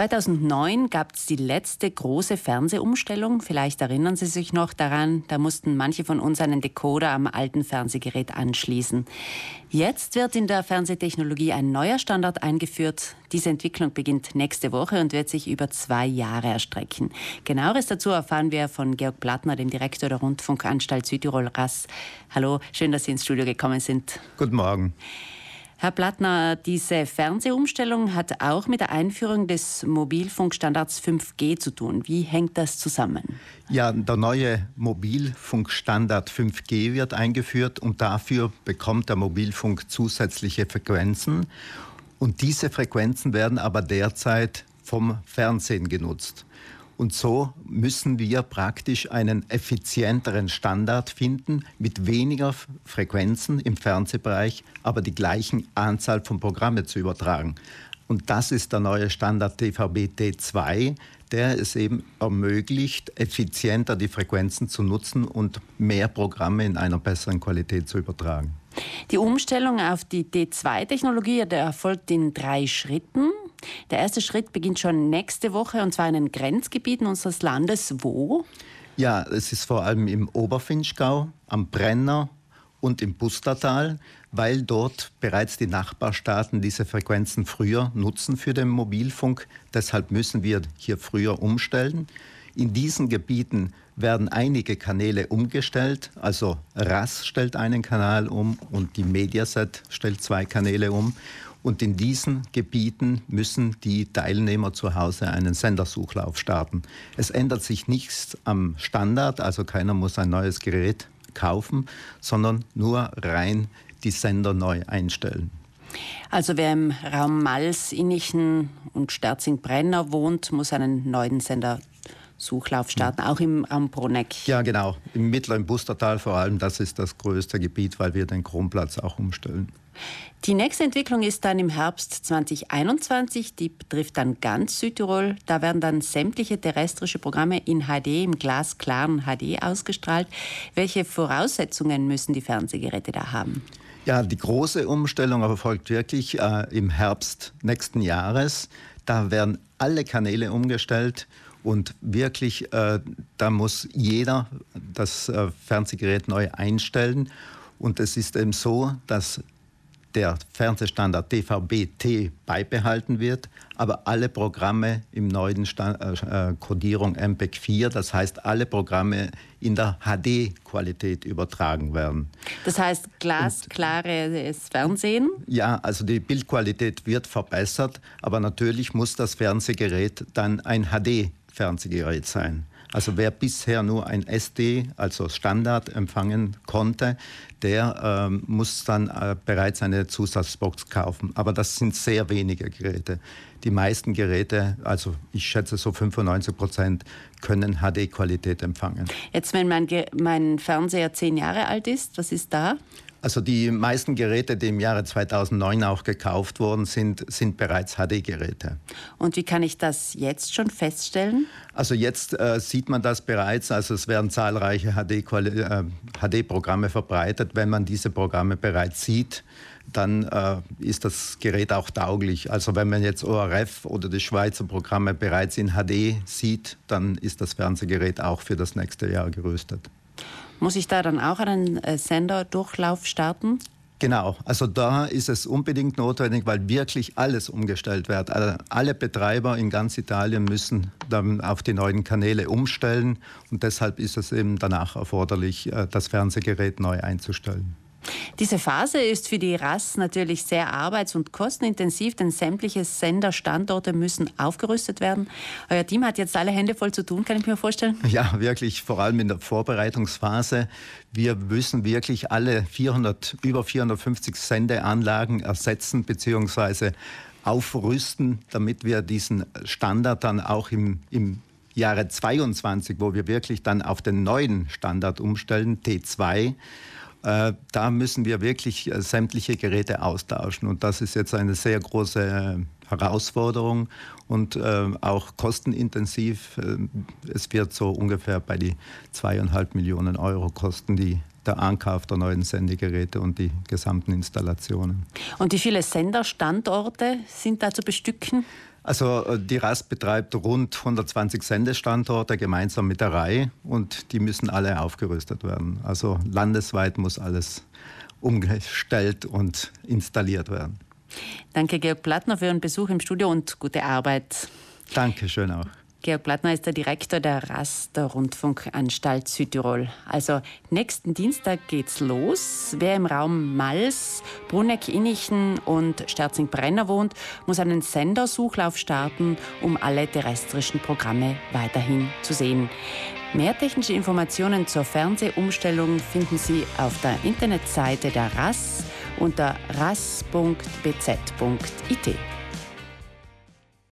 2009 gab es die letzte große Fernsehumstellung. Vielleicht erinnern Sie sich noch daran, da mussten manche von uns einen Decoder am alten Fernsehgerät anschließen. Jetzt wird in der Fernsehtechnologie ein neuer Standard eingeführt. Diese Entwicklung beginnt nächste Woche und wird sich über zwei Jahre erstrecken. Genaueres dazu erfahren wir von Georg Plattner, dem Direktor der Rundfunkanstalt Südtirol RAS. Hallo, schön, dass Sie ins Studio gekommen sind. Guten Morgen. Herr Plattner, diese Fernsehumstellung hat auch mit der Einführung des Mobilfunkstandards 5G zu tun. Wie hängt das zusammen? Ja, der neue Mobilfunkstandard 5G wird eingeführt und dafür bekommt der Mobilfunk zusätzliche Frequenzen. Und diese Frequenzen werden aber derzeit vom Fernsehen genutzt. Und so müssen wir praktisch einen effizienteren Standard finden mit weniger Frequenzen im Fernsehbereich, aber die gleichen Anzahl von Programmen zu übertragen. Und das ist der neue Standard DVB-T2, der es eben ermöglicht, effizienter die Frequenzen zu nutzen und mehr Programme in einer besseren Qualität zu übertragen. Die Umstellung auf die D2-Technologie erfolgt in drei Schritten. Der erste Schritt beginnt schon nächste Woche und zwar in den Grenzgebieten unseres Landes. Wo? Ja, es ist vor allem im Oberfinchgau, am Brenner und im Pustertal, weil dort bereits die Nachbarstaaten diese Frequenzen früher nutzen für den Mobilfunk. Deshalb müssen wir hier früher umstellen. In diesen Gebieten werden einige Kanäle umgestellt. Also RAS stellt einen Kanal um und die Mediaset stellt zwei Kanäle um. Und in diesen Gebieten müssen die Teilnehmer zu Hause einen Sendersuchlauf starten. Es ändert sich nichts am Standard, also keiner muss ein neues Gerät kaufen, sondern nur rein die Sender neu einstellen. Also wer im Raum Mals, Innichen und Sterzing-Brenner wohnt, muss einen neuen Sender Suchlauf starten, auch im Raum Bruneck. Ja, genau. Im mittleren Bustertal vor allem, das ist das größte Gebiet, weil wir den Kronplatz auch umstellen. Die nächste Entwicklung ist dann im Herbst 2021. Die betrifft dann ganz Südtirol. Da werden dann sämtliche terrestrische Programme in HD, im glasklaren HD ausgestrahlt. Welche Voraussetzungen müssen die Fernsehgeräte da haben? Ja, die große Umstellung erfolgt wirklich äh, im Herbst nächsten Jahres. Da werden alle Kanäle umgestellt und wirklich, äh, da muss jeder das äh, Fernsehgerät neu einstellen. Und es ist eben so, dass der Fernsehstandard DVB-T beibehalten wird, aber alle Programme im neuen Stand, äh, Codierung MPEG 4, das heißt alle Programme in der HD-Qualität übertragen werden. Das heißt glasklares Fernsehen? Ja, also die Bildqualität wird verbessert, aber natürlich muss das Fernsehgerät dann ein HD-Fernsehgerät sein. Also wer bisher nur ein SD, also Standard, empfangen konnte, der ähm, muss dann äh, bereits eine Zusatzbox kaufen. Aber das sind sehr wenige Geräte. Die meisten Geräte, also ich schätze so 95 Prozent, können HD-Qualität empfangen. Jetzt, wenn mein, mein Fernseher zehn Jahre alt ist, was ist da? Also die meisten Geräte, die im Jahre 2009 auch gekauft wurden, sind, sind bereits HD-Geräte. Und wie kann ich das jetzt schon feststellen? Also jetzt äh, sieht man das bereits. Also es werden zahlreiche HD-Programme äh, verbreitet. Wenn man diese Programme bereits sieht, dann äh, ist das Gerät auch tauglich. Also wenn man jetzt ORF oder die Schweizer Programme bereits in HD sieht, dann ist das Fernsehgerät auch für das nächste Jahr gerüstet. Muss ich da dann auch einen äh, Senderdurchlauf starten? Genau, also da ist es unbedingt notwendig, weil wirklich alles umgestellt wird. Alle Betreiber in ganz Italien müssen dann auf die neuen Kanäle umstellen und deshalb ist es eben danach erforderlich, äh, das Fernsehgerät neu einzustellen. Diese Phase ist für die RAS natürlich sehr arbeits- und kostenintensiv, denn sämtliche Senderstandorte müssen aufgerüstet werden. Euer Team hat jetzt alle Hände voll zu tun, kann ich mir vorstellen? Ja, wirklich, vor allem in der Vorbereitungsphase. Wir müssen wirklich alle 400, über 450 Sendeanlagen ersetzen bzw. aufrüsten, damit wir diesen Standard dann auch im, im Jahre 22, wo wir wirklich dann auf den neuen Standard umstellen, T2, äh, da müssen wir wirklich äh, sämtliche Geräte austauschen. Und das ist jetzt eine sehr große äh, Herausforderung und auch kostenintensiv. es wird so ungefähr bei die zweieinhalb Millionen Euro kosten, die der Ankauf der neuen Sendegeräte und die gesamten Installationen. Und wie viele Senderstandorte sind da zu bestücken? Also äh, die RAS betreibt rund 120 Sendestandorte gemeinsam mit der RAI und die müssen alle aufgerüstet werden. Also landesweit muss alles umgestellt und installiert werden. Danke, Georg Plattner, für Ihren Besuch im Studio und gute Arbeit. Dankeschön auch. Georg Plattner ist der Direktor der RAS, der Rundfunkanstalt Südtirol. Also nächsten Dienstag geht's los. Wer im Raum Mals, Bruneck, Innichen und Sterzing-Brenner wohnt, muss einen Sendersuchlauf starten, um alle terrestrischen Programme weiterhin zu sehen. Mehr technische Informationen zur Fernsehumstellung finden Sie auf der Internetseite der RAS unter ras.bz.it.